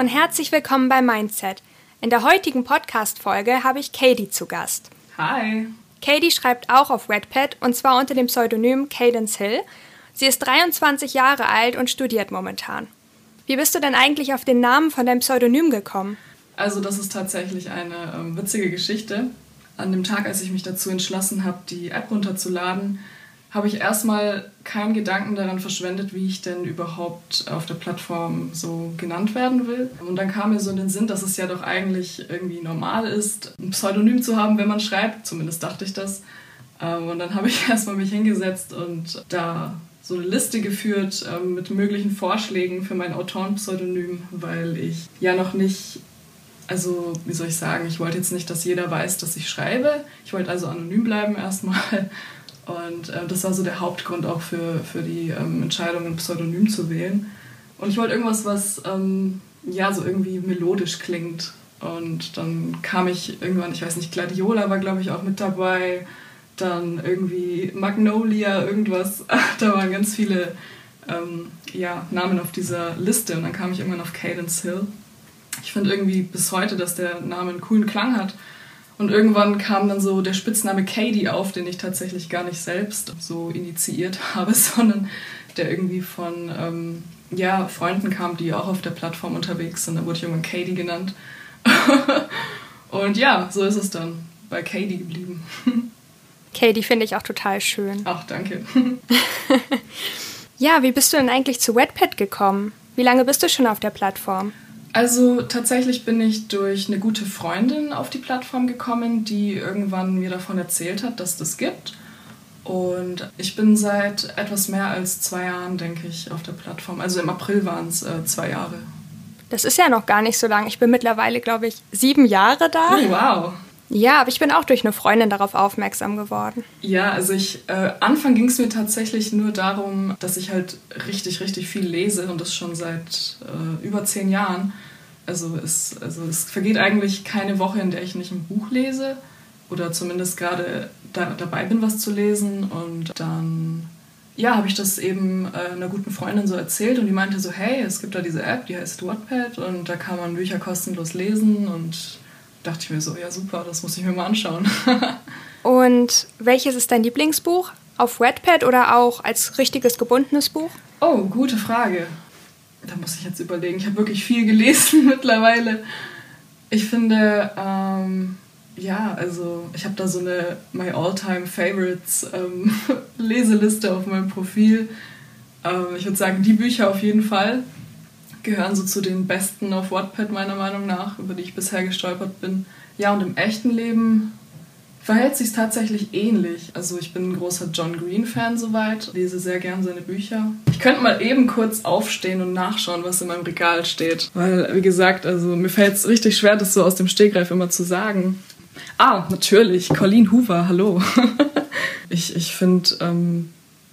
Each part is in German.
und herzlich willkommen bei Mindset. In der heutigen Podcast-Folge habe ich Katie zu Gast. Hi. Katie schreibt auch auf Redpad und zwar unter dem Pseudonym Cadence Hill. Sie ist 23 Jahre alt und studiert momentan. Wie bist du denn eigentlich auf den Namen von deinem Pseudonym gekommen? Also das ist tatsächlich eine ähm, witzige Geschichte. An dem Tag, als ich mich dazu entschlossen habe, die App runterzuladen, habe ich erstmal keinen Gedanken daran verschwendet, wie ich denn überhaupt auf der Plattform so genannt werden will. Und dann kam mir so in den Sinn, dass es ja doch eigentlich irgendwie normal ist, ein Pseudonym zu haben, wenn man schreibt. Zumindest dachte ich das. Ähm, und dann habe ich erstmal mich hingesetzt und da so eine Liste geführt ähm, mit möglichen Vorschlägen für mein Autorenpseudonym, weil ich ja noch nicht, also wie soll ich sagen, ich wollte jetzt nicht, dass jeder weiß, dass ich schreibe. Ich wollte also anonym bleiben erstmal und äh, das war so der Hauptgrund auch für, für die ähm, Entscheidung, ein Pseudonym zu wählen. Und ich wollte irgendwas, was ähm, ja so irgendwie melodisch klingt. Und dann kam ich irgendwann, ich weiß nicht, Gladiola war glaube ich auch mit dabei. Dann irgendwie Magnolia, irgendwas. da waren ganz viele ähm, ja, Namen auf dieser Liste. Und dann kam ich irgendwann auf Cadence Hill. Ich finde irgendwie bis heute, dass der Name einen coolen Klang hat. Und irgendwann kam dann so der Spitzname Katie auf, den ich tatsächlich gar nicht selbst so initiiert habe, sondern der irgendwie von ähm, ja, Freunden kam, die auch auf der Plattform unterwegs sind. Da wurde ich irgendwann Katie genannt. und ja, so ist es dann bei Katie geblieben. Katie finde ich auch total schön. Ach, danke. ja, wie bist du denn eigentlich zu Wetpad gekommen? Wie lange bist du schon auf der Plattform? Also tatsächlich bin ich durch eine gute Freundin auf die Plattform gekommen, die irgendwann mir davon erzählt hat, dass das gibt. Und ich bin seit etwas mehr als zwei Jahren, denke ich, auf der Plattform. Also im April waren es äh, zwei Jahre. Das ist ja noch gar nicht so lang. Ich bin mittlerweile, glaube ich, sieben Jahre da. Oh, wow. Ja, aber ich bin auch durch eine Freundin darauf aufmerksam geworden. Ja, also ich, äh, Anfang ging es mir tatsächlich nur darum, dass ich halt richtig, richtig viel lese und das schon seit äh, über zehn Jahren. Also es, also es vergeht eigentlich keine Woche, in der ich nicht ein Buch lese oder zumindest gerade da, dabei bin, was zu lesen. Und dann, ja, habe ich das eben äh, einer guten Freundin so erzählt und die meinte so, hey, es gibt da diese App, die heißt Wattpad und da kann man Bücher kostenlos lesen und dachte ich mir so, ja super, das muss ich mir mal anschauen. Und welches ist dein Lieblingsbuch? Auf Wattpad oder auch als richtiges gebundenes Buch? Oh, gute Frage. Da muss ich jetzt überlegen. Ich habe wirklich viel gelesen mittlerweile. Ich finde, ähm, ja, also ich habe da so eine My All-Time Favorites ähm, Leseliste auf meinem Profil. Ähm, ich würde sagen, die Bücher auf jeden Fall gehören so zu den besten auf Wattpad meiner Meinung nach, über die ich bisher gestolpert bin. Ja, und im echten Leben verhält sich tatsächlich ähnlich. Also ich bin ein großer John Green-Fan soweit, lese sehr gern seine Bücher. Ich könnte mal eben kurz aufstehen und nachschauen, was in meinem Regal steht. Weil, wie gesagt, also mir fällt es richtig schwer, das so aus dem Stegreif immer zu sagen. Ah, natürlich, Colleen Hoover, hallo. ich ich finde, ähm,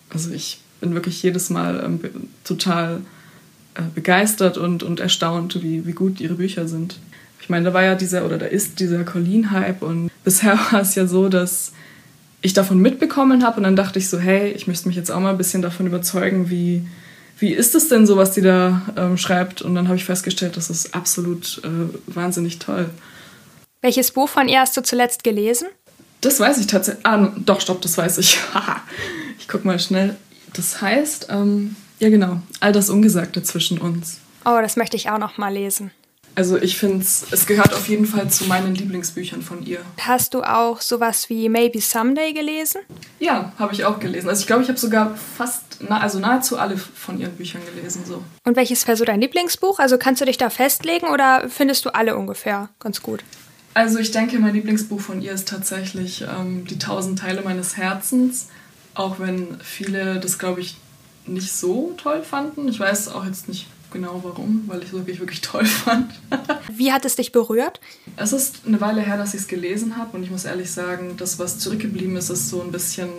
also ich bin wirklich jedes Mal ähm, total begeistert und, und erstaunt, wie, wie gut ihre Bücher sind. Ich meine, da war ja dieser, oder da ist dieser Colleen-Hype und bisher war es ja so, dass ich davon mitbekommen habe und dann dachte ich so, hey, ich müsste mich jetzt auch mal ein bisschen davon überzeugen, wie, wie ist es denn so, was die da ähm, schreibt? Und dann habe ich festgestellt, das ist absolut äh, wahnsinnig toll. Welches Buch von ihr hast du zuletzt gelesen? Das weiß ich tatsächlich. Ah, doch, stopp, das weiß ich. ich guck mal schnell. Das heißt, ähm, ja, genau. All das Ungesagte zwischen uns. Oh, das möchte ich auch noch mal lesen. Also ich finde es, es gehört auf jeden Fall zu meinen Lieblingsbüchern von ihr. Hast du auch sowas wie Maybe Someday gelesen? Ja, habe ich auch gelesen. Also ich glaube, ich habe sogar fast, na, also nahezu alle von ihren Büchern gelesen. So. Und welches wäre so dein Lieblingsbuch? Also kannst du dich da festlegen oder findest du alle ungefähr ganz gut? Also ich denke, mein Lieblingsbuch von ihr ist tatsächlich ähm, Die tausend Teile meines Herzens. Auch wenn viele das, glaube ich, nicht so toll fanden. Ich weiß auch jetzt nicht genau warum, weil ich es wirklich, wirklich toll fand. Wie hat es dich berührt? Es ist eine Weile her, dass ich es gelesen habe und ich muss ehrlich sagen, das, was zurückgeblieben ist, ist so ein bisschen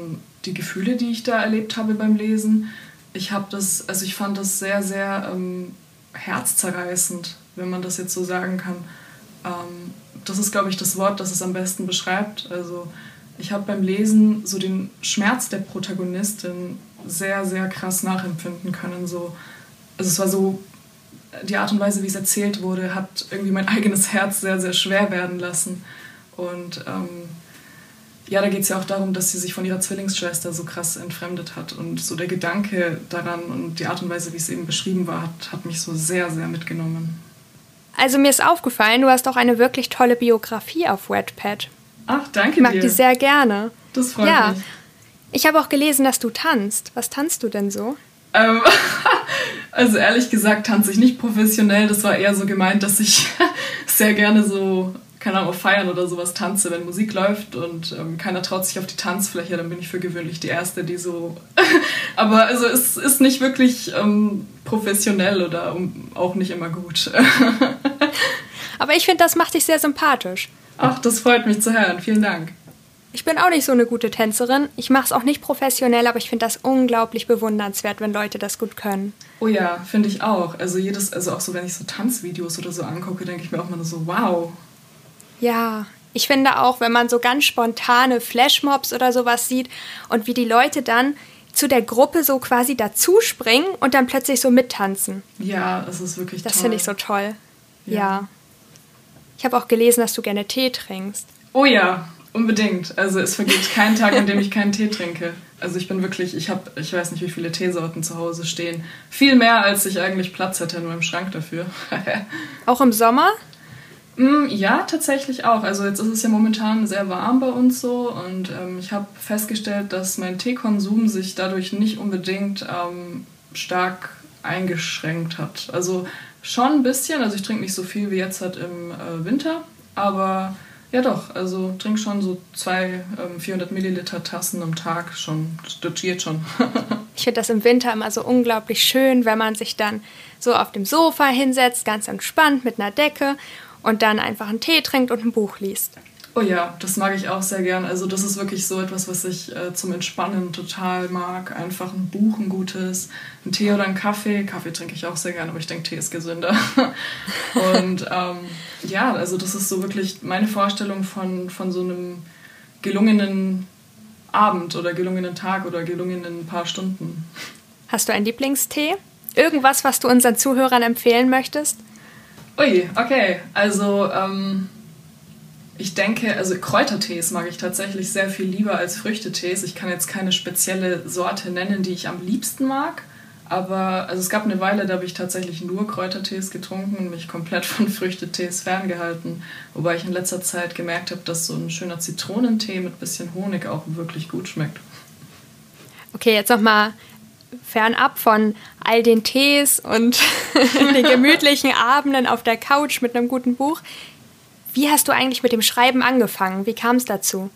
die Gefühle, die ich da erlebt habe beim Lesen. Ich habe das, also ich fand das sehr, sehr ähm, herzzerreißend, wenn man das jetzt so sagen kann. Ähm, das ist, glaube ich, das Wort, das es am besten beschreibt. Also ich habe beim Lesen so den Schmerz der Protagonistin sehr, sehr krass nachempfinden können. So, also es war so die Art und Weise, wie es erzählt wurde, hat irgendwie mein eigenes Herz sehr, sehr schwer werden lassen. Und ähm, ja, da geht es ja auch darum, dass sie sich von ihrer Zwillingsschwester so krass entfremdet hat. Und so der Gedanke daran und die Art und Weise, wie es eben beschrieben war, hat, hat mich so sehr, sehr mitgenommen. Also mir ist aufgefallen, du hast auch eine wirklich tolle Biografie auf Wattpad. Ach, danke ich mag dir. die sehr gerne. Das freut ja. mich. Ich habe auch gelesen, dass du tanzt. Was tanzt du denn so? Ähm, also ehrlich gesagt tanze ich nicht professionell. Das war eher so gemeint, dass ich sehr gerne so keine Ahnung, auf Feiern oder sowas tanze, wenn Musik läuft und ähm, keiner traut sich auf die Tanzfläche, dann bin ich für gewöhnlich die Erste, die so. Aber also es ist nicht wirklich ähm, professionell oder um, auch nicht immer gut. Aber ich finde, das macht dich sehr sympathisch. Ach, das freut mich zu hören. Vielen Dank. Ich bin auch nicht so eine gute Tänzerin. Ich mache es auch nicht professionell, aber ich finde das unglaublich bewundernswert, wenn Leute das gut können. Oh ja, finde ich auch. Also jedes, also auch so, wenn ich so Tanzvideos oder so angucke, denke ich mir auch mal so, wow, ja, ich finde auch, wenn man so ganz spontane Flashmobs oder sowas sieht und wie die Leute dann zu der Gruppe so quasi dazuspringen und dann plötzlich so mittanzen. Ja, das ist wirklich das toll. Das finde ich so toll. Ja. ja. Ich habe auch gelesen, dass du gerne Tee trinkst. Oh ja, unbedingt. Also es vergeht kein Tag, an dem ich keinen Tee trinke. Also ich bin wirklich, ich habe, ich weiß nicht, wie viele Teesorten zu Hause stehen. Viel mehr, als ich eigentlich Platz hätte nur im Schrank dafür. auch im Sommer? Mm, ja, tatsächlich auch. Also jetzt ist es ja momentan sehr warm bei uns so und ähm, ich habe festgestellt, dass mein Teekonsum sich dadurch nicht unbedingt ähm, stark eingeschränkt hat. Also schon ein bisschen, also ich trinke nicht so viel wie jetzt halt im äh, Winter, aber ja doch, also trinke schon so zwei ähm, 400 Milliliter Tassen am Tag schon, das geht schon. ich finde das im Winter immer so unglaublich schön, wenn man sich dann so auf dem Sofa hinsetzt, ganz entspannt mit einer Decke und dann einfach einen Tee trinkt und ein Buch liest. Oh ja, das mag ich auch sehr gern. Also das ist wirklich so etwas, was ich äh, zum Entspannen total mag. Einfach ein Buch, ein gutes, ein Tee oder ein Kaffee. Kaffee trinke ich auch sehr gern, aber ich denke, Tee ist gesünder. und ähm, ja, also das ist so wirklich meine Vorstellung von, von so einem gelungenen Abend oder gelungenen Tag oder gelungenen paar Stunden. Hast du einen Lieblingstee? Irgendwas, was du unseren Zuhörern empfehlen möchtest? Ui, okay. Also, ähm, ich denke, also Kräutertees mag ich tatsächlich sehr viel lieber als Früchtetees. Ich kann jetzt keine spezielle Sorte nennen, die ich am liebsten mag. Aber also es gab eine Weile, da habe ich tatsächlich nur Kräutertees getrunken und mich komplett von Früchtetees ferngehalten. Wobei ich in letzter Zeit gemerkt habe, dass so ein schöner Zitronentee mit bisschen Honig auch wirklich gut schmeckt. Okay, jetzt nochmal fernab von all den Tees und den gemütlichen Abenden auf der Couch mit einem guten Buch. Wie hast du eigentlich mit dem Schreiben angefangen? Wie kam es dazu?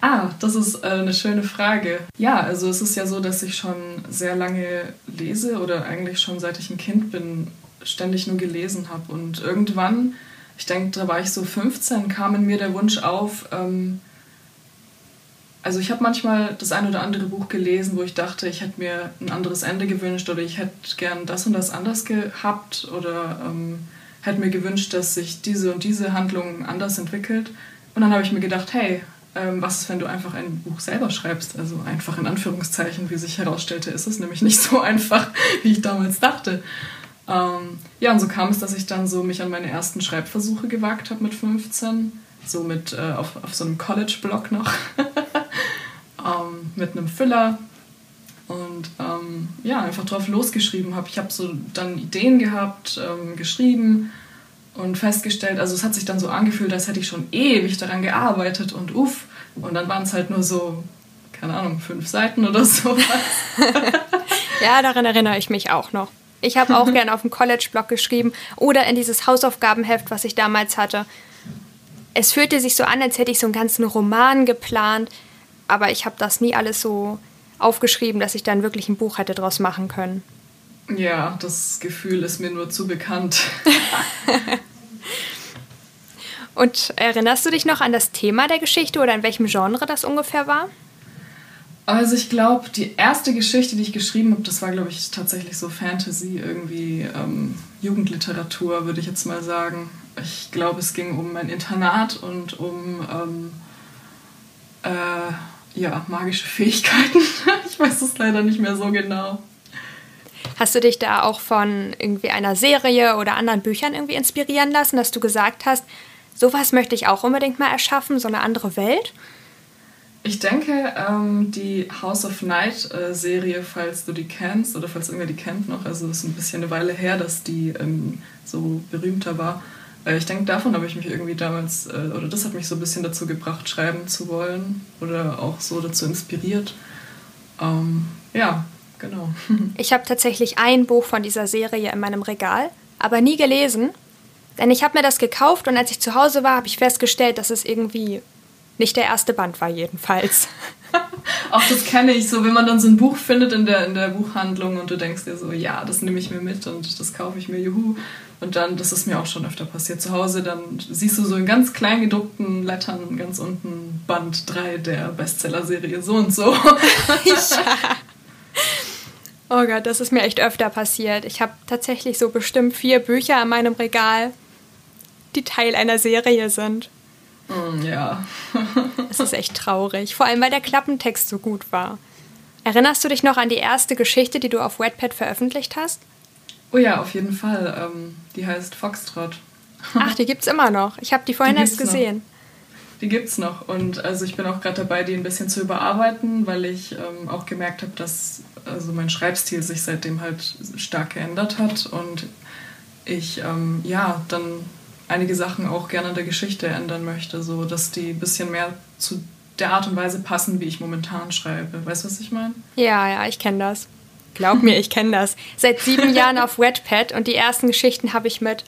Ah, das ist äh, eine schöne Frage. Ja, also es ist ja so, dass ich schon sehr lange lese oder eigentlich schon seit ich ein Kind bin, ständig nur gelesen habe. Und irgendwann, ich denke, da war ich so 15, kam in mir der Wunsch auf, ähm, also ich habe manchmal das ein oder andere Buch gelesen, wo ich dachte, ich hätte mir ein anderes Ende gewünscht oder ich hätte gern das und das anders gehabt oder ähm, hätte mir gewünscht, dass sich diese und diese Handlung anders entwickelt. Und dann habe ich mir gedacht, hey, ähm, was ist, wenn du einfach ein Buch selber schreibst? Also einfach in Anführungszeichen, wie sich herausstellte, ist es nämlich nicht so einfach, wie ich damals dachte. Ähm, ja, und so kam es, dass ich dann so mich an meine ersten Schreibversuche gewagt habe mit 15, so mit äh, auf, auf so einem College-Blog noch. ähm, mit einem Füller und ähm, ja, einfach drauf losgeschrieben habe. Ich habe so dann Ideen gehabt, ähm, geschrieben und festgestellt, also es hat sich dann so angefühlt, als hätte ich schon ewig daran gearbeitet und uff. Und dann waren es halt nur so, keine Ahnung, fünf Seiten oder so. ja, daran erinnere ich mich auch noch. Ich habe auch gern auf dem College-Blog geschrieben oder in dieses Hausaufgabenheft, was ich damals hatte. Es fühlte sich so an, als hätte ich so einen ganzen Roman geplant aber ich habe das nie alles so aufgeschrieben, dass ich dann wirklich ein Buch hätte draus machen können. Ja, das Gefühl ist mir nur zu bekannt. Und erinnerst du dich noch an das Thema der Geschichte oder in welchem Genre das ungefähr war? Also ich glaube, die erste Geschichte, die ich geschrieben habe, das war, glaube ich, tatsächlich so Fantasy, irgendwie ähm, Jugendliteratur, würde ich jetzt mal sagen. Ich glaube, es ging um ein Internat und um ähm, äh, ja, magische Fähigkeiten. ich weiß es leider nicht mehr so genau. Hast du dich da auch von irgendwie einer Serie oder anderen Büchern irgendwie inspirieren lassen, dass du gesagt hast, sowas möchte ich auch unbedingt mal erschaffen, so eine andere Welt? Ich denke, ähm, die House of Night äh, Serie, falls du die kennst oder falls irgendwer die kennt noch, also es ist ein bisschen eine Weile her, dass die ähm, so berühmter war. Äh, ich denke, davon habe ich mich irgendwie damals, äh, oder das hat mich so ein bisschen dazu gebracht, schreiben zu wollen oder auch so dazu inspiriert. Ähm, ja, genau. Ich habe tatsächlich ein Buch von dieser Serie in meinem Regal, aber nie gelesen. Denn ich habe mir das gekauft und als ich zu Hause war, habe ich festgestellt, dass es irgendwie nicht der erste Band war jedenfalls. Auch das kenne ich so, wenn man dann so ein Buch findet in der, in der Buchhandlung und du denkst dir so, ja, das nehme ich mir mit und das kaufe ich mir, juhu. Und dann, das ist mir auch schon öfter passiert zu Hause, dann siehst du so in ganz klein gedruckten Lettern ganz unten Band 3 der Bestseller-Serie so und so. ja. Oh Gott, das ist mir echt öfter passiert. Ich habe tatsächlich so bestimmt vier Bücher in meinem Regal, die Teil einer Serie sind. Mm, ja. Es ist echt traurig, vor allem weil der Klappentext so gut war. Erinnerst du dich noch an die erste Geschichte, die du auf Wattpad veröffentlicht hast? Oh ja, auf jeden Fall. Ähm, die heißt Foxtrot. Ach, die gibt's immer noch. Ich habe die vorhin die erst gesehen. Noch. Die gibt's noch und also ich bin auch gerade dabei, die ein bisschen zu überarbeiten, weil ich ähm, auch gemerkt habe, dass also mein Schreibstil sich seitdem halt stark geändert hat und ich ähm, ja dann einige Sachen auch gerne in der Geschichte ändern möchte, so dass die ein bisschen mehr zu der Art und Weise passen, wie ich momentan schreibe. Weißt du, was ich meine? Ja, ja, ich kenne das. Glaub mir, ich kenne das. Seit sieben Jahren auf Wattpad und die ersten Geschichten habe ich mit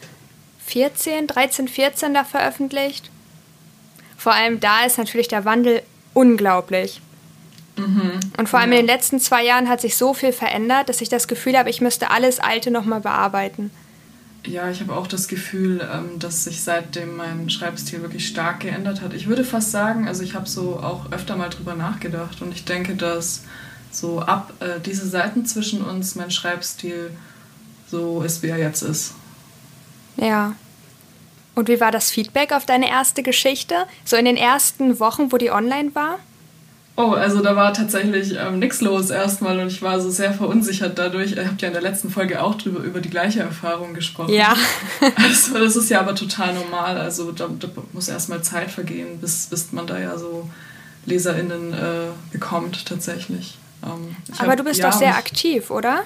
14, 13, 14 da veröffentlicht. Vor allem da ist natürlich der Wandel unglaublich. Mhm. Und vor allem ja. in den letzten zwei Jahren hat sich so viel verändert, dass ich das Gefühl habe, ich müsste alles Alte nochmal bearbeiten. Ja, ich habe auch das Gefühl, ähm, dass sich seitdem mein Schreibstil wirklich stark geändert hat. Ich würde fast sagen, also ich habe so auch öfter mal drüber nachgedacht und ich denke, dass so ab äh, diese Seiten zwischen uns mein Schreibstil so ist, wie er jetzt ist. Ja. Und wie war das Feedback auf deine erste Geschichte? So in den ersten Wochen, wo die online war? Oh, also da war tatsächlich ähm, nichts los erstmal und ich war so sehr verunsichert dadurch. Ihr habt ja in der letzten Folge auch drüber, über die gleiche Erfahrung gesprochen. Ja. also, das ist ja aber total normal. Also da, da muss erstmal Zeit vergehen, bis, bis man da ja so LeserInnen äh, bekommt tatsächlich. Ähm, aber hab, du bist ja, doch sehr aktiv, oder?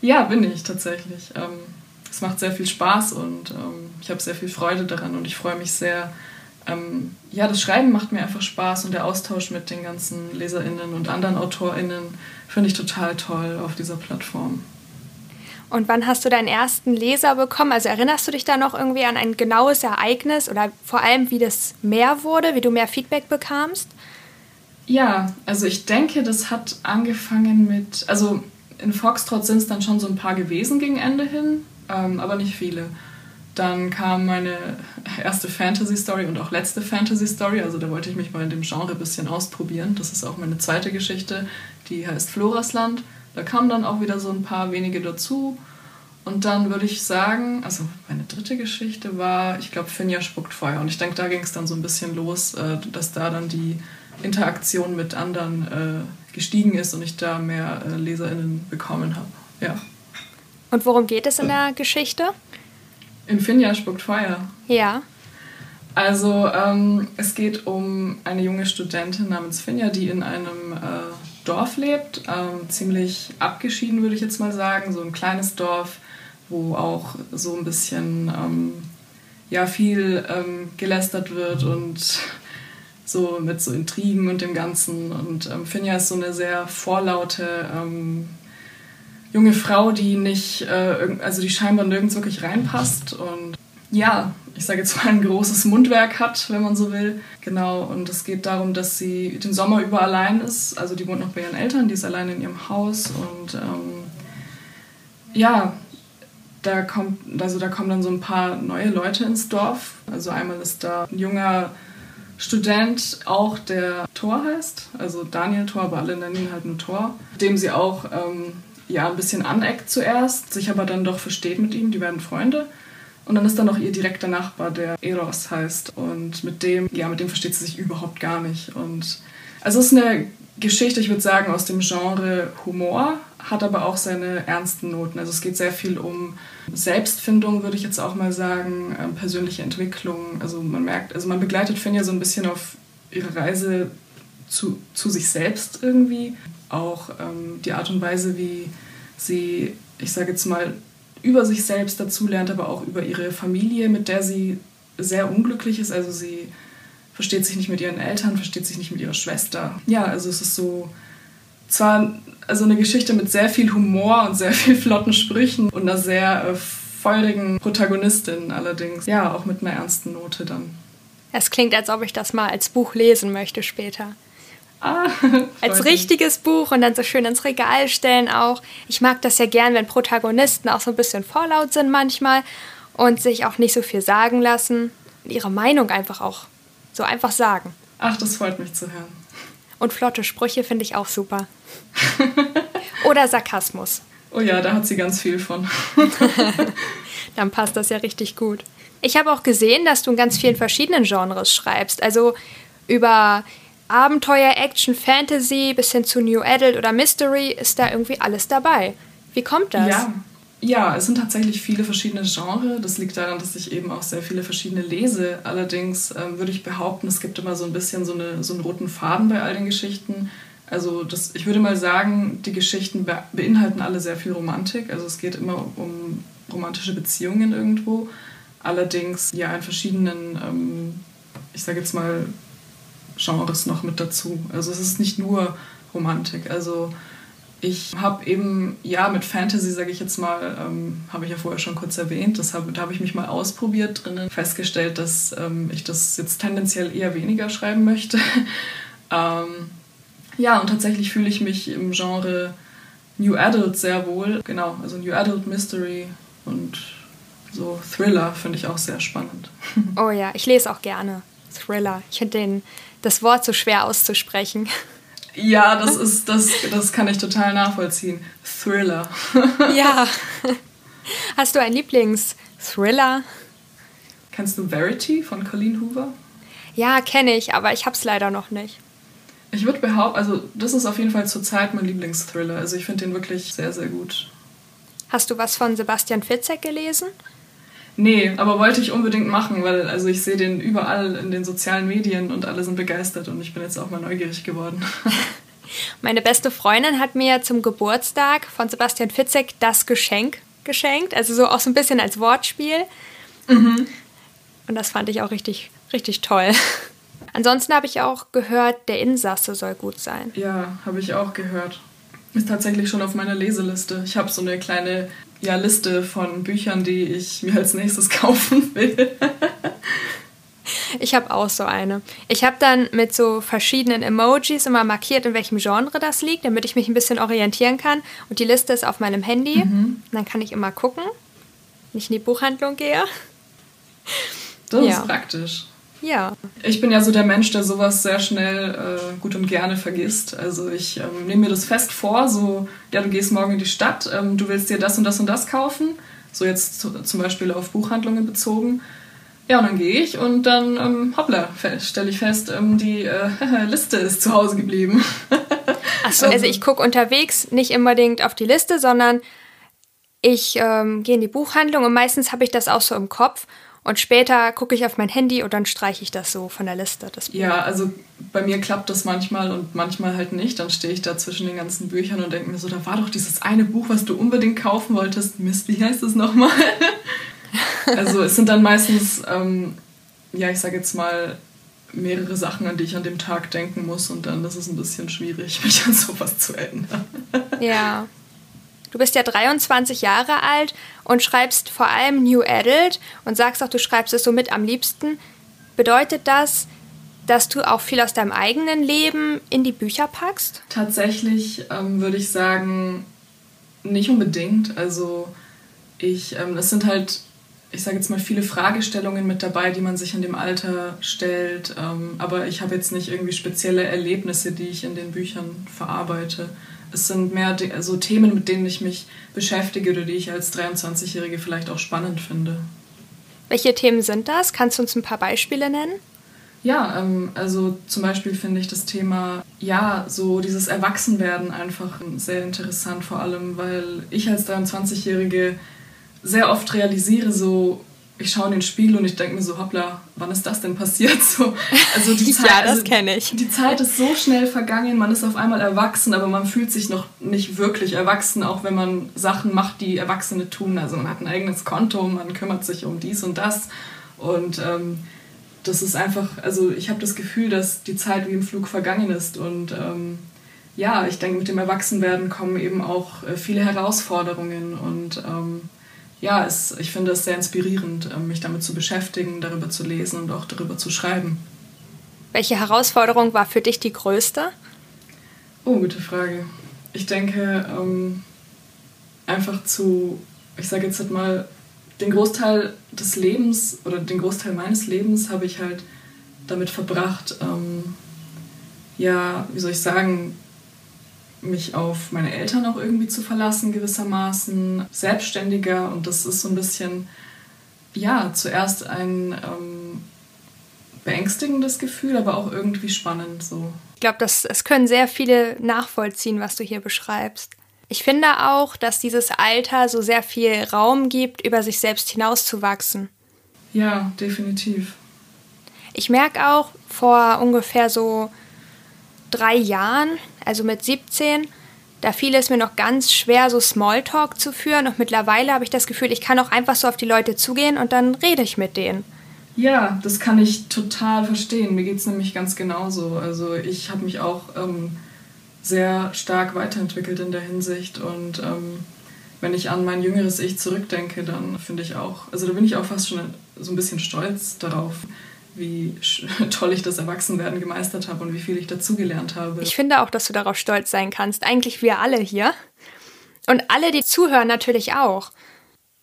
Ja, bin ich tatsächlich. Ähm, es macht sehr viel Spaß und ähm, ich habe sehr viel Freude daran und ich freue mich sehr, ähm, ja, das Schreiben macht mir einfach Spaß und der Austausch mit den ganzen LeserInnen und anderen AutorInnen finde ich total toll auf dieser Plattform. Und wann hast du deinen ersten Leser bekommen? Also erinnerst du dich da noch irgendwie an ein genaues Ereignis oder vor allem, wie das mehr wurde, wie du mehr Feedback bekamst? Ja, also ich denke, das hat angefangen mit, also in Foxtrot sind es dann schon so ein paar gewesen gegen Ende hin, ähm, aber nicht viele. Dann kam meine erste Fantasy-Story und auch letzte Fantasy-Story. Also da wollte ich mich mal in dem Genre ein bisschen ausprobieren. Das ist auch meine zweite Geschichte, die heißt Florasland. Da kamen dann auch wieder so ein paar wenige dazu. Und dann würde ich sagen, also meine dritte Geschichte war, ich glaube, Finja spuckt Feuer. Und ich denke, da ging es dann so ein bisschen los, äh, dass da dann die Interaktion mit anderen äh, gestiegen ist und ich da mehr äh, LeserInnen bekommen habe. Ja. Und worum geht es in der Geschichte? In Finja spuckt Feuer. Ja. Also ähm, es geht um eine junge Studentin namens Finja, die in einem äh, Dorf lebt, ähm, ziemlich abgeschieden würde ich jetzt mal sagen, so ein kleines Dorf, wo auch so ein bisschen ähm, ja viel ähm, gelästert wird und so mit so Intrigen und dem Ganzen. Und ähm, Finja ist so eine sehr vorlaute ähm, junge Frau, die nicht, äh, also die scheinbar nirgends wirklich reinpasst und ja, ich sage jetzt mal ein großes Mundwerk hat, wenn man so will. Genau, und es geht darum, dass sie den Sommer über allein ist. Also die wohnt noch bei ihren Eltern, die ist allein in ihrem Haus und ähm, ja, da kommt, also da kommen dann so ein paar neue Leute ins Dorf. Also einmal ist da ein junger Student auch, der Thor heißt, also Daniel Thor, aber alle nennen ihn halt nur Thor, dem sie auch ähm, ja, ein bisschen aneckt zuerst, sich aber dann doch versteht mit ihm, die werden Freunde. Und dann ist da noch ihr direkter Nachbar, der Eros heißt. Und mit dem, ja, mit dem versteht sie sich überhaupt gar nicht. Und also es ist eine Geschichte, ich würde sagen, aus dem Genre Humor, hat aber auch seine ernsten Noten. Also es geht sehr viel um Selbstfindung, würde ich jetzt auch mal sagen, ähm, persönliche Entwicklung. Also man merkt, also man begleitet Finja so ein bisschen auf ihrer Reise zu, zu sich selbst irgendwie. Auch ähm, die Art und Weise, wie sie, ich sage jetzt mal, über sich selbst dazulernt, aber auch über ihre Familie, mit der sie sehr unglücklich ist. Also sie versteht sich nicht mit ihren Eltern, versteht sich nicht mit ihrer Schwester. Ja, also es ist so zwar also eine Geschichte mit sehr viel Humor und sehr viel flotten Sprüchen und einer sehr äh, feurigen Protagonistin allerdings. Ja, auch mit einer ernsten Note dann. Es klingt, als ob ich das mal als Buch lesen möchte später. Ah, als richtiges Buch und dann so schön ins Regal stellen auch. Ich mag das ja gern, wenn Protagonisten auch so ein bisschen vorlaut sind manchmal und sich auch nicht so viel sagen lassen. Ihre Meinung einfach auch so einfach sagen. Ach, das freut mich zu hören. Und flotte Sprüche finde ich auch super. Oder Sarkasmus. Oh ja, da hat sie ganz viel von. Dann passt das ja richtig gut. Ich habe auch gesehen, dass du in ganz vielen verschiedenen Genres schreibst. Also über Abenteuer, Action, Fantasy bis hin zu New Adult oder Mystery ist da irgendwie alles dabei. Wie kommt das? Ja, ja, es sind tatsächlich viele verschiedene Genres. Das liegt daran, dass ich eben auch sehr viele verschiedene lese. Allerdings ähm, würde ich behaupten, es gibt immer so ein bisschen so, eine, so einen roten Faden bei all den Geschichten. Also das, ich würde mal sagen, die Geschichten be beinhalten alle sehr viel Romantik. Also es geht immer um romantische Beziehungen irgendwo. Allerdings ja in verschiedenen, ähm, ich sage jetzt mal, Genres noch mit dazu. Also es ist nicht nur Romantik. Also ich habe eben, ja, mit Fantasy, sage ich jetzt mal, ähm, habe ich ja vorher schon kurz erwähnt, das hab, da habe ich mich mal ausprobiert drinnen, festgestellt, dass ähm, ich das jetzt tendenziell eher weniger schreiben möchte. ähm, ja, und tatsächlich fühle ich mich im Genre New Adult sehr wohl. Genau, also New Adult Mystery und so Thriller finde ich auch sehr spannend. Oh ja, ich lese auch gerne Thriller. Ich finde das Wort so schwer auszusprechen. Ja, das ist das, das kann ich total nachvollziehen. Thriller. ja. Hast du einen Lieblings-Thriller? Kennst du Verity von Colleen Hoover? Ja, kenne ich, aber ich habe es leider noch nicht. Ich würde behaupten, also das ist auf jeden Fall zurzeit mein Lieblingsthriller. Also ich finde den wirklich sehr, sehr gut. Hast du was von Sebastian Fitzek gelesen? Nee, aber wollte ich unbedingt machen, weil also ich sehe den überall in den sozialen Medien und alle sind begeistert und ich bin jetzt auch mal neugierig geworden. Meine beste Freundin hat mir zum Geburtstag von Sebastian Fitzek das Geschenk geschenkt, also so auch so ein bisschen als Wortspiel. Mhm. Und das fand ich auch richtig, richtig toll. Ansonsten habe ich auch gehört, der Insasse soll gut sein. Ja, habe ich auch gehört. Ist tatsächlich schon auf meiner Leseliste. Ich habe so eine kleine ja, Liste von Büchern, die ich mir als nächstes kaufen will. Ich habe auch so eine. Ich habe dann mit so verschiedenen Emojis immer markiert, in welchem Genre das liegt, damit ich mich ein bisschen orientieren kann. Und die Liste ist auf meinem Handy. Mhm. dann kann ich immer gucken, wenn ich in die Buchhandlung gehe. Das ja. ist praktisch. Ja. Ich bin ja so der Mensch, der sowas sehr schnell äh, gut und gerne vergisst. Also ich ähm, nehme mir das fest vor, so, ja, du gehst morgen in die Stadt, ähm, du willst dir das und das und das kaufen. So jetzt zum Beispiel auf Buchhandlungen bezogen. Ja, und dann gehe ich und dann, ähm, hoppla, stelle ich fest, ähm, die äh, Liste ist zu Hause geblieben. Achso, also, also ich gucke unterwegs nicht unbedingt auf die Liste, sondern ich ähm, gehe in die Buchhandlung und meistens habe ich das auch so im Kopf und später gucke ich auf mein Handy und dann streiche ich das so von der Liste. Das ja, also bei mir klappt das manchmal und manchmal halt nicht. Dann stehe ich da zwischen den ganzen Büchern und denke mir so, da war doch dieses eine Buch, was du unbedingt kaufen wolltest. Mist, wie heißt es nochmal? also es sind dann meistens, ähm, ja, ich sage jetzt mal, mehrere Sachen, an die ich an dem Tag denken muss und dann ist es ein bisschen schwierig, mich an sowas zu erinnern. ja. Du bist ja 23 Jahre alt und schreibst vor allem New Adult und sagst auch, du schreibst es so mit am liebsten. Bedeutet das, dass du auch viel aus deinem eigenen Leben in die Bücher packst? Tatsächlich ähm, würde ich sagen, nicht unbedingt. Also ich, ähm, es sind halt, ich sage jetzt mal, viele Fragestellungen mit dabei, die man sich in dem Alter stellt. Ähm, aber ich habe jetzt nicht irgendwie spezielle Erlebnisse, die ich in den Büchern verarbeite es sind mehr so also Themen, mit denen ich mich beschäftige oder die ich als 23-Jährige vielleicht auch spannend finde. Welche Themen sind das? Kannst du uns ein paar Beispiele nennen? Ja, ähm, also zum Beispiel finde ich das Thema, ja, so dieses Erwachsenwerden einfach sehr interessant, vor allem, weil ich als 23-Jährige sehr oft realisiere, so, ich schaue in den Spiegel und ich denke mir so, hoppla, wann ist das denn passiert? So, also die Zeit, ja, das also, kenne ich. Die Zeit ist so schnell vergangen, man ist auf einmal erwachsen, aber man fühlt sich noch nicht wirklich erwachsen, auch wenn man Sachen macht, die Erwachsene tun. Also man hat ein eigenes Konto, man kümmert sich um dies und das und ähm, das ist einfach, also ich habe das Gefühl, dass die Zeit wie im Flug vergangen ist und ähm, ja, ich denke, mit dem Erwachsenwerden kommen eben auch äh, viele Herausforderungen und ähm, ja, es, ich finde es sehr inspirierend, ähm, mich damit zu beschäftigen, darüber zu lesen und auch darüber zu schreiben. Welche Herausforderung war für dich die größte? Oh, gute Frage. Ich denke, ähm, einfach zu, ich sage jetzt halt mal, den Großteil des Lebens oder den Großteil meines Lebens habe ich halt damit verbracht, ähm, ja, wie soll ich sagen, mich auf meine Eltern auch irgendwie zu verlassen gewissermaßen, selbstständiger und das ist so ein bisschen, ja, zuerst ein ähm, beängstigendes Gefühl, aber auch irgendwie spannend so. Ich glaube, das, das können sehr viele nachvollziehen, was du hier beschreibst. Ich finde auch, dass dieses Alter so sehr viel Raum gibt, über sich selbst hinauszuwachsen. Ja, definitiv. Ich merke auch vor ungefähr so drei Jahren, also mit 17, da fiel es mir noch ganz schwer, so Smalltalk zu führen. Und mittlerweile habe ich das Gefühl, ich kann auch einfach so auf die Leute zugehen und dann rede ich mit denen. Ja, das kann ich total verstehen. Mir geht es nämlich ganz genauso. Also ich habe mich auch ähm, sehr stark weiterentwickelt in der Hinsicht. Und ähm, wenn ich an mein jüngeres Ich zurückdenke, dann finde ich auch, also da bin ich auch fast schon so ein bisschen stolz darauf, wie toll ich das Erwachsenwerden gemeistert habe und wie viel ich dazugelernt habe. Ich finde auch, dass du darauf stolz sein kannst. Eigentlich wir alle hier. Und alle, die zuhören, natürlich auch.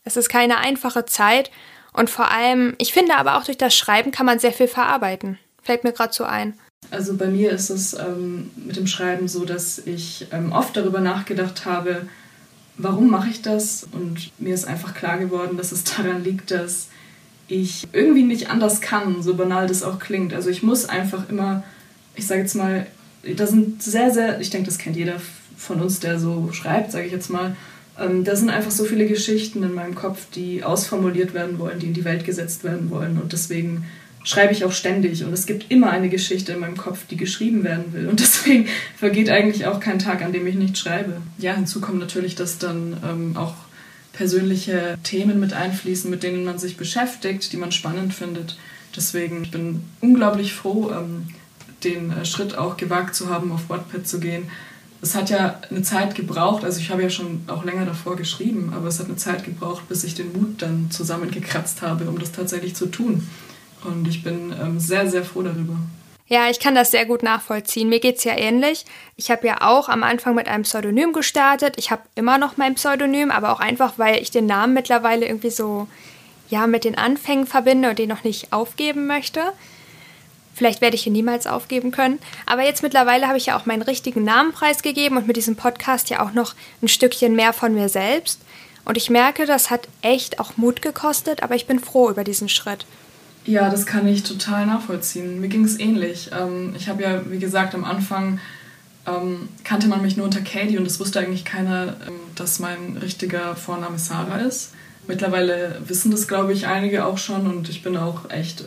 Es ist keine einfache Zeit. Und vor allem, ich finde aber auch durch das Schreiben kann man sehr viel verarbeiten. Fällt mir gerade so ein. Also bei mir ist es ähm, mit dem Schreiben so, dass ich ähm, oft darüber nachgedacht habe, warum mache ich das? Und mir ist einfach klar geworden, dass es daran liegt, dass ich irgendwie nicht anders kann, so banal das auch klingt. Also ich muss einfach immer, ich sage jetzt mal, da sind sehr, sehr, ich denke, das kennt jeder von uns, der so schreibt, sage ich jetzt mal, ähm, da sind einfach so viele Geschichten in meinem Kopf, die ausformuliert werden wollen, die in die Welt gesetzt werden wollen. Und deswegen schreibe ich auch ständig und es gibt immer eine Geschichte in meinem Kopf, die geschrieben werden will. Und deswegen vergeht eigentlich auch kein Tag, an dem ich nicht schreibe. Ja, hinzu kommt natürlich, dass dann ähm, auch persönliche Themen mit einfließen, mit denen man sich beschäftigt, die man spannend findet. Deswegen ich bin unglaublich froh, ähm, den äh, Schritt auch gewagt zu haben, auf Wattpad zu gehen. Es hat ja eine Zeit gebraucht, also ich habe ja schon auch länger davor geschrieben, aber es hat eine Zeit gebraucht, bis ich den Mut dann zusammengekratzt habe, um das tatsächlich zu tun. Und ich bin ähm, sehr, sehr froh darüber. Ja, ich kann das sehr gut nachvollziehen. Mir geht es ja ähnlich. Ich habe ja auch am Anfang mit einem Pseudonym gestartet. Ich habe immer noch mein Pseudonym, aber auch einfach, weil ich den Namen mittlerweile irgendwie so ja mit den Anfängen verbinde und den noch nicht aufgeben möchte. Vielleicht werde ich ihn niemals aufgeben können. Aber jetzt mittlerweile habe ich ja auch meinen richtigen Namen preisgegeben und mit diesem Podcast ja auch noch ein Stückchen mehr von mir selbst. Und ich merke, das hat echt auch Mut gekostet, aber ich bin froh über diesen Schritt. Ja, das kann ich total nachvollziehen. Mir ging es ähnlich. Ähm, ich habe ja, wie gesagt, am Anfang ähm, kannte man mich nur unter Katie und es wusste eigentlich keiner, ähm, dass mein richtiger Vorname Sarah ist. Mittlerweile wissen das, glaube ich, einige auch schon und ich bin auch echt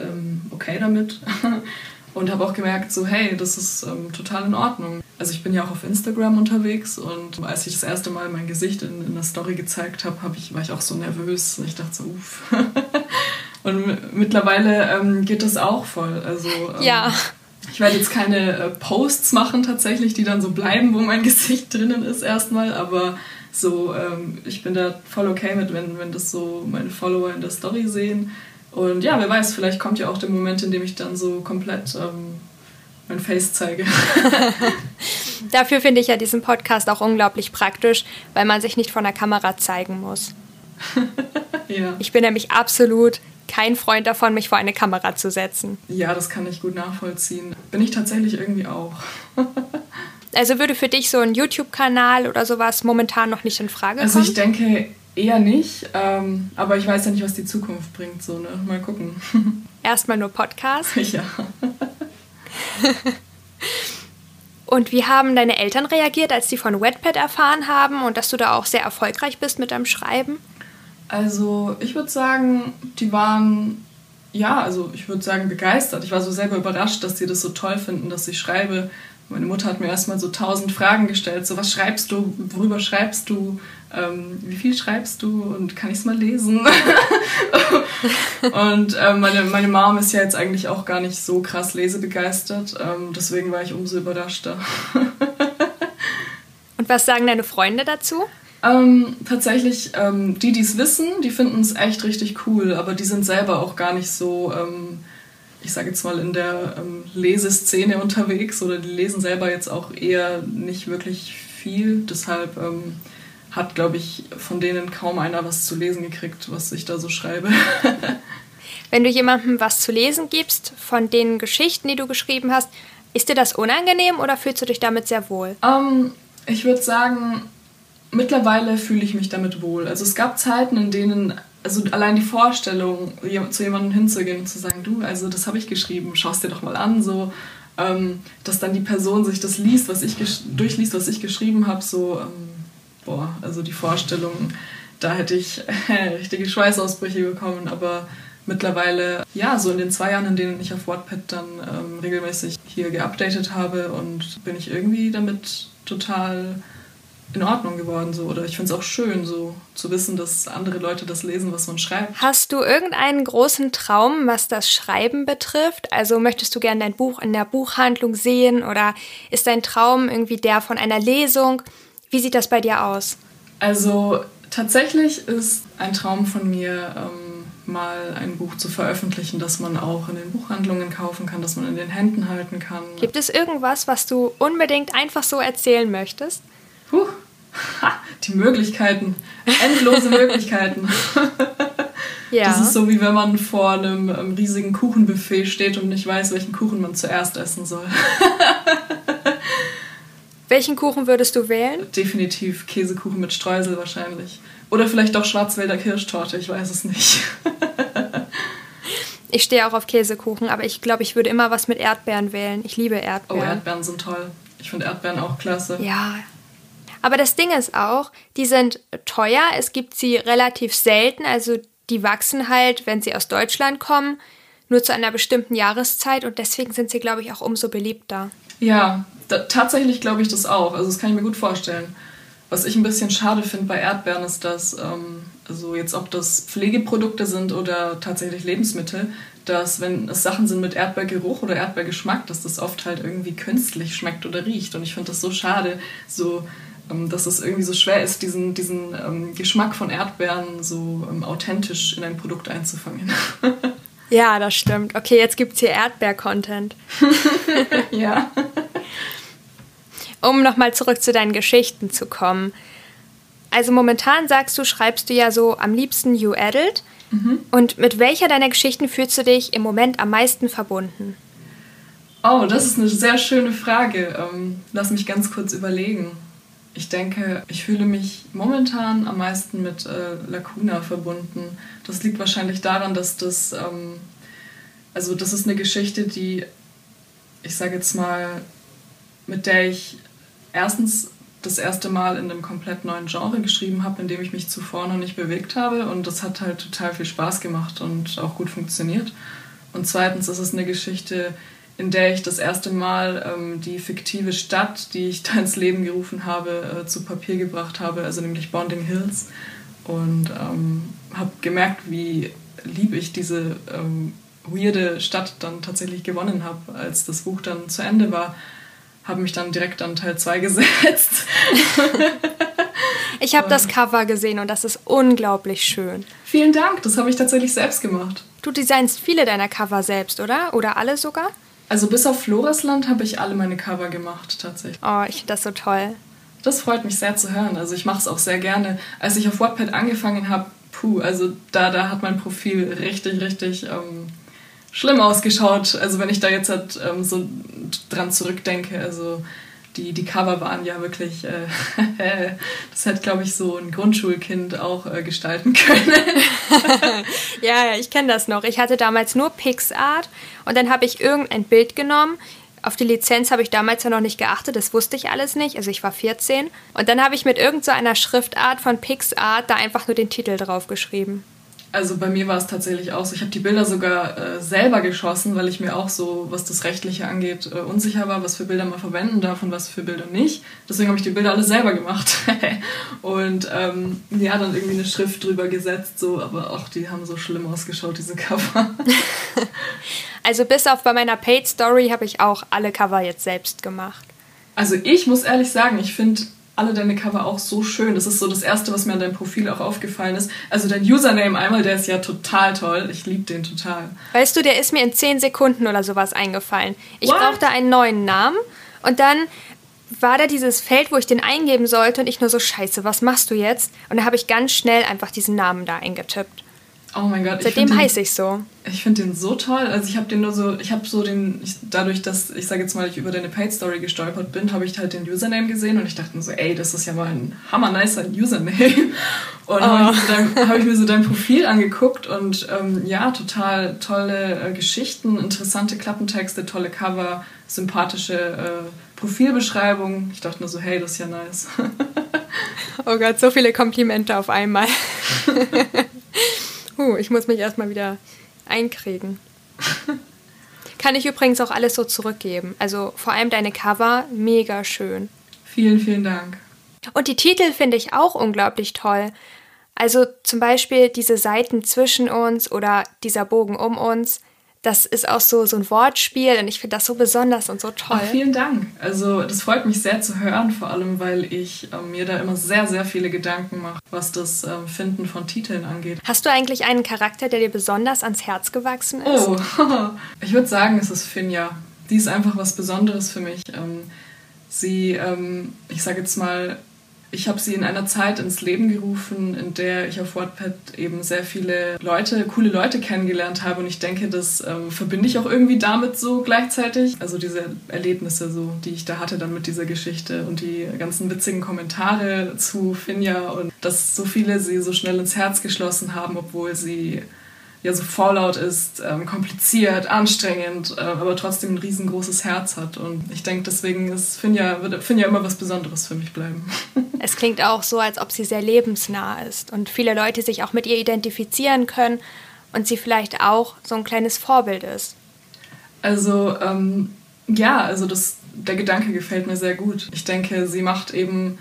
okay damit. und habe auch gemerkt, so hey, das ist ähm, total in Ordnung. Also ich bin ja auch auf Instagram unterwegs und als ich das erste Mal mein Gesicht in, in der Story gezeigt habe, hab ich, war ich auch so nervös. Ich dachte so, uff. Und mittlerweile ähm, geht das auch voll. Also, ähm, ja. Ich werde jetzt keine äh, Posts machen tatsächlich, die dann so bleiben, wo mein Gesicht drinnen ist erstmal, aber so, ähm, ich bin da voll okay mit, wenn, wenn das so meine Follower in der Story sehen. Und ja, wer weiß, vielleicht kommt ja auch der Moment, in dem ich dann so komplett ähm, mein Face zeige. Dafür finde ich ja diesen Podcast auch unglaublich praktisch, weil man sich nicht vor der Kamera zeigen muss. ja. Ich bin nämlich absolut kein Freund davon, mich vor eine Kamera zu setzen. Ja, das kann ich gut nachvollziehen. Bin ich tatsächlich irgendwie auch. also würde für dich so ein YouTube-Kanal oder sowas momentan noch nicht in Frage kommen? Also ich denke eher nicht, ähm, aber ich weiß ja nicht, was die Zukunft bringt. So, ne? Mal gucken. Erstmal nur Podcast? Ja. und wie haben deine Eltern reagiert, als sie von Wetpad erfahren haben und dass du da auch sehr erfolgreich bist mit deinem Schreiben? Also ich würde sagen, die waren, ja, also ich würde sagen begeistert. Ich war so selber überrascht, dass sie das so toll finden, dass ich schreibe. Meine Mutter hat mir erstmal so tausend Fragen gestellt, so was schreibst du, worüber schreibst du, ähm, wie viel schreibst du und kann ich es mal lesen? und ähm, meine, meine Mom ist ja jetzt eigentlich auch gar nicht so krass lesebegeistert, ähm, deswegen war ich umso überraschter. und was sagen deine Freunde dazu? Ähm, tatsächlich, ähm, die, die es wissen, die finden es echt richtig cool, aber die sind selber auch gar nicht so ähm, ich sage jetzt mal, in der ähm, Leseszene unterwegs oder die lesen selber jetzt auch eher nicht wirklich viel. Deshalb ähm, hat, glaube ich, von denen kaum einer was zu lesen gekriegt, was ich da so schreibe. Wenn du jemandem was zu lesen gibst von den Geschichten, die du geschrieben hast, ist dir das unangenehm oder fühlst du dich damit sehr wohl? Ähm, ich würde sagen, mittlerweile fühle ich mich damit wohl. Also es gab Zeiten, in denen also allein die Vorstellung, zu jemandem hinzugehen und zu sagen, du, also das habe ich geschrieben, schau es dir doch mal an, so, ähm, dass dann die Person sich das liest, was ich durchliest, was ich geschrieben habe, so, ähm, boah, also die Vorstellung, da hätte ich richtige Schweißausbrüche bekommen, aber mittlerweile, ja, so in den zwei Jahren, in denen ich auf Wattpad dann ähm, regelmäßig hier geupdatet habe und bin ich irgendwie damit total in Ordnung geworden so oder ich finde es auch schön so zu wissen, dass andere Leute das lesen, was man schreibt. Hast du irgendeinen großen Traum, was das Schreiben betrifft? Also möchtest du gerne dein Buch in der Buchhandlung sehen oder ist dein Traum irgendwie der von einer Lesung? Wie sieht das bei dir aus? Also tatsächlich ist ein Traum von mir ähm, mal ein Buch zu veröffentlichen, das man auch in den Buchhandlungen kaufen kann, das man in den Händen halten kann. Gibt es irgendwas, was du unbedingt einfach so erzählen möchtest? Puh, ha, die Möglichkeiten, endlose Möglichkeiten. Ja. Das ist so wie wenn man vor einem, einem riesigen Kuchenbuffet steht und nicht weiß, welchen Kuchen man zuerst essen soll. Welchen Kuchen würdest du wählen? Definitiv Käsekuchen mit Streusel wahrscheinlich. Oder vielleicht doch Schwarzwälder Kirschtorte, ich weiß es nicht. ich stehe auch auf Käsekuchen, aber ich glaube, ich würde immer was mit Erdbeeren wählen. Ich liebe Erdbeeren. Oh, Erdbeeren sind toll. Ich finde Erdbeeren auch klasse. Ja, aber das Ding ist auch, die sind teuer. Es gibt sie relativ selten. Also die wachsen halt, wenn sie aus Deutschland kommen, nur zu einer bestimmten Jahreszeit. Und deswegen sind sie, glaube ich, auch umso beliebter. Ja, tatsächlich glaube ich das auch. Also das kann ich mir gut vorstellen. Was ich ein bisschen schade finde bei Erdbeeren ist, dass, ähm, also jetzt ob das Pflegeprodukte sind oder tatsächlich Lebensmittel, dass wenn es Sachen sind mit Erdbeergeruch oder Erdbeergeschmack, dass das oft halt irgendwie künstlich schmeckt oder riecht. Und ich finde das so schade, so dass es irgendwie so schwer ist, diesen, diesen ähm, Geschmack von Erdbeeren so ähm, authentisch in ein Produkt einzufangen. ja, das stimmt. Okay, jetzt gibt es hier Erdbeer-Content. ja. Um nochmal zurück zu deinen Geschichten zu kommen. Also momentan sagst du, schreibst du ja so am liebsten You Adult. Mhm. Und mit welcher deiner Geschichten fühlst du dich im Moment am meisten verbunden? Oh, das ist eine sehr schöne Frage. Ähm, lass mich ganz kurz überlegen. Ich denke, ich fühle mich momentan am meisten mit äh, Lacuna verbunden. Das liegt wahrscheinlich daran, dass das, ähm, also das ist eine Geschichte, die, ich sage jetzt mal, mit der ich erstens das erste Mal in einem komplett neuen Genre geschrieben habe, in dem ich mich zuvor noch nicht bewegt habe. Und das hat halt total viel Spaß gemacht und auch gut funktioniert. Und zweitens ist es eine Geschichte, in der ich das erste Mal ähm, die fiktive Stadt, die ich da ins Leben gerufen habe, äh, zu Papier gebracht habe, also nämlich Bonding Hills. Und ähm, habe gemerkt, wie lieb ich diese ähm, weirde Stadt dann tatsächlich gewonnen habe. Als das Buch dann zu Ende war, habe mich dann direkt an Teil 2 gesetzt. ich habe das Cover gesehen und das ist unglaublich schön. Vielen Dank, das habe ich tatsächlich selbst gemacht. Du designst viele deiner Cover selbst, oder? Oder alle sogar? Also bis auf Floresland habe ich alle meine Cover gemacht, tatsächlich. Oh, ich finde das so toll. Das freut mich sehr zu hören. Also ich mache es auch sehr gerne. Als ich auf Wattpad angefangen habe, puh, also da, da hat mein Profil richtig, richtig ähm, schlimm ausgeschaut. Also wenn ich da jetzt halt, ähm, so dran zurückdenke, also die, die Cover waren ja wirklich, äh, das hätte, glaube ich, so ein Grundschulkind auch äh, gestalten können. ja, ja, ich kenne das noch. Ich hatte damals nur PixArt und dann habe ich irgendein Bild genommen, Auf die Lizenz habe ich damals ja noch nicht geachtet, das wusste ich alles nicht. Also ich war 14. Und dann habe ich mit irgendeiner so Schriftart von PixArt da einfach nur den Titel drauf geschrieben. Also bei mir war es tatsächlich auch so. Ich habe die Bilder sogar äh, selber geschossen, weil ich mir auch so, was das Rechtliche angeht, äh, unsicher war, was für Bilder man verwenden darf und was für Bilder nicht. Deswegen habe ich die Bilder alle selber gemacht. und ähm, ja, dann irgendwie eine Schrift drüber gesetzt, so, aber auch die haben so schlimm ausgeschaut, diese Cover. also bis auf bei meiner Paid Story habe ich auch alle Cover jetzt selbst gemacht. Also ich muss ehrlich sagen, ich finde alle deine Cover auch so schön. Das ist so das Erste, was mir an deinem Profil auch aufgefallen ist. Also dein Username einmal, der ist ja total toll. Ich liebe den total. Weißt du, der ist mir in 10 Sekunden oder sowas eingefallen. Ich What? brauchte einen neuen Namen und dann war da dieses Feld, wo ich den eingeben sollte und ich nur so, scheiße, was machst du jetzt? Und da habe ich ganz schnell einfach diesen Namen da eingetippt. Oh mein Gott. Seitdem heiße ich so. Ich finde den so toll. Also ich habe den nur so, ich habe so den, ich, dadurch, dass ich sage jetzt mal, ich über deine Paid Story gestolpert bin, habe ich halt den Username gesehen und ich dachte mir so, ey, das ist ja mal ein hammer nicer Username. Und oh. habe ich, hab ich, mir so dein Profil angeguckt und ähm, ja, total tolle äh, Geschichten, interessante Klappentexte, tolle Cover, sympathische äh, Profilbeschreibung. Ich dachte nur so, hey, das ist ja nice. oh Gott, so viele Komplimente auf einmal. Huh, ich muss mich erstmal wieder einkriegen. Kann ich übrigens auch alles so zurückgeben. Also vor allem deine Cover, mega schön. Vielen, vielen Dank. Und die Titel finde ich auch unglaublich toll. Also zum Beispiel diese Seiten zwischen uns oder dieser Bogen um uns das ist auch so, so ein Wortspiel und ich finde das so besonders und so toll. Ach, vielen Dank. Also das freut mich sehr zu hören, vor allem weil ich äh, mir da immer sehr, sehr viele Gedanken mache, was das äh, Finden von Titeln angeht. Hast du eigentlich einen Charakter, der dir besonders ans Herz gewachsen ist? Oh, ich würde sagen, es ist Finja. Die ist einfach was Besonderes für mich. Ähm, sie, ähm, ich sage jetzt mal, ich habe sie in einer Zeit ins Leben gerufen, in der ich auf WordPad eben sehr viele Leute, coole Leute kennengelernt habe. Und ich denke, das ähm, verbinde ich auch irgendwie damit so gleichzeitig. Also diese Erlebnisse, so, die ich da hatte dann mit dieser Geschichte und die ganzen witzigen Kommentare zu Finja und dass so viele sie so schnell ins Herz geschlossen haben, obwohl sie ja so Fallout ist, ähm, kompliziert, anstrengend, äh, aber trotzdem ein riesengroßes Herz hat. Und ich denke, deswegen ist Finja, wird Finja immer was Besonderes für mich bleiben. Es klingt auch so, als ob sie sehr lebensnah ist und viele Leute sich auch mit ihr identifizieren können und sie vielleicht auch so ein kleines Vorbild ist. Also ähm, ja, also das, der Gedanke gefällt mir sehr gut. Ich denke, sie macht eben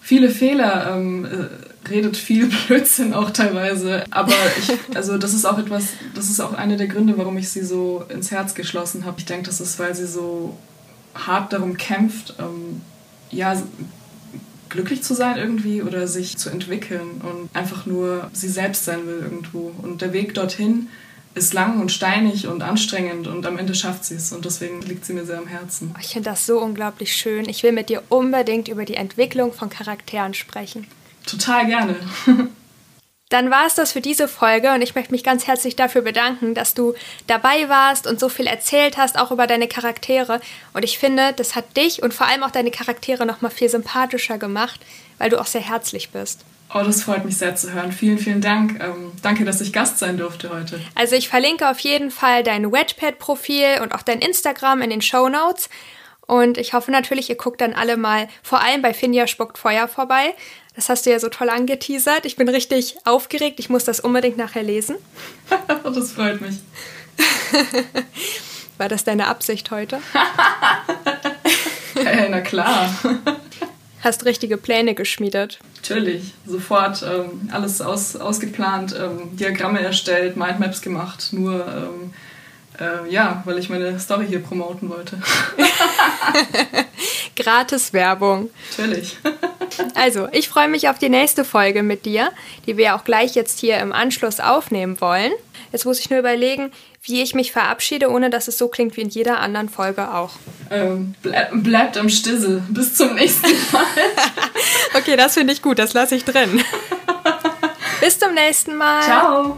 viele Fehler. Ähm, äh, redet viel Blödsinn auch teilweise. Aber ich, also das ist auch etwas, das ist auch einer der Gründe, warum ich sie so ins Herz geschlossen habe. Ich denke, das ist, weil sie so hart darum kämpft, ähm, ja, glücklich zu sein irgendwie oder sich zu entwickeln und einfach nur sie selbst sein will irgendwo. Und der Weg dorthin ist lang und steinig und anstrengend und am Ende schafft sie es und deswegen liegt sie mir sehr am Herzen. Ich finde das so unglaublich schön. Ich will mit dir unbedingt über die Entwicklung von Charakteren sprechen. Total gerne. Dann war es das für diese Folge und ich möchte mich ganz herzlich dafür bedanken, dass du dabei warst und so viel erzählt hast, auch über deine Charaktere. Und ich finde, das hat dich und vor allem auch deine Charaktere nochmal viel sympathischer gemacht, weil du auch sehr herzlich bist. Oh, das freut mich sehr zu hören. Vielen, vielen Dank. Ähm, danke, dass ich Gast sein durfte heute. Also ich verlinke auf jeden Fall dein Wedgepad-Profil und auch dein Instagram in den Show Notes. Und ich hoffe natürlich, ihr guckt dann alle mal vor allem bei Finja spuckt Feuer vorbei. Das hast du ja so toll angeteasert. Ich bin richtig aufgeregt. Ich muss das unbedingt nachher lesen. das freut mich. War das deine Absicht heute? hey, na klar. Hast richtige Pläne geschmiedet. Natürlich, sofort ähm, alles aus, ausgeplant, ähm, Diagramme erstellt, Mindmaps gemacht, nur ähm, äh, ja, weil ich meine Story hier promoten wollte. Gratis Werbung. Natürlich. also, ich freue mich auf die nächste Folge mit dir, die wir auch gleich jetzt hier im Anschluss aufnehmen wollen. Jetzt muss ich nur überlegen, wie ich mich verabschiede, ohne dass es so klingt wie in jeder anderen Folge auch. Ähm, bleib, bleibt am Stissel. Bis zum nächsten Mal. okay, das finde ich gut. Das lasse ich drin. Bis zum nächsten Mal. Ciao.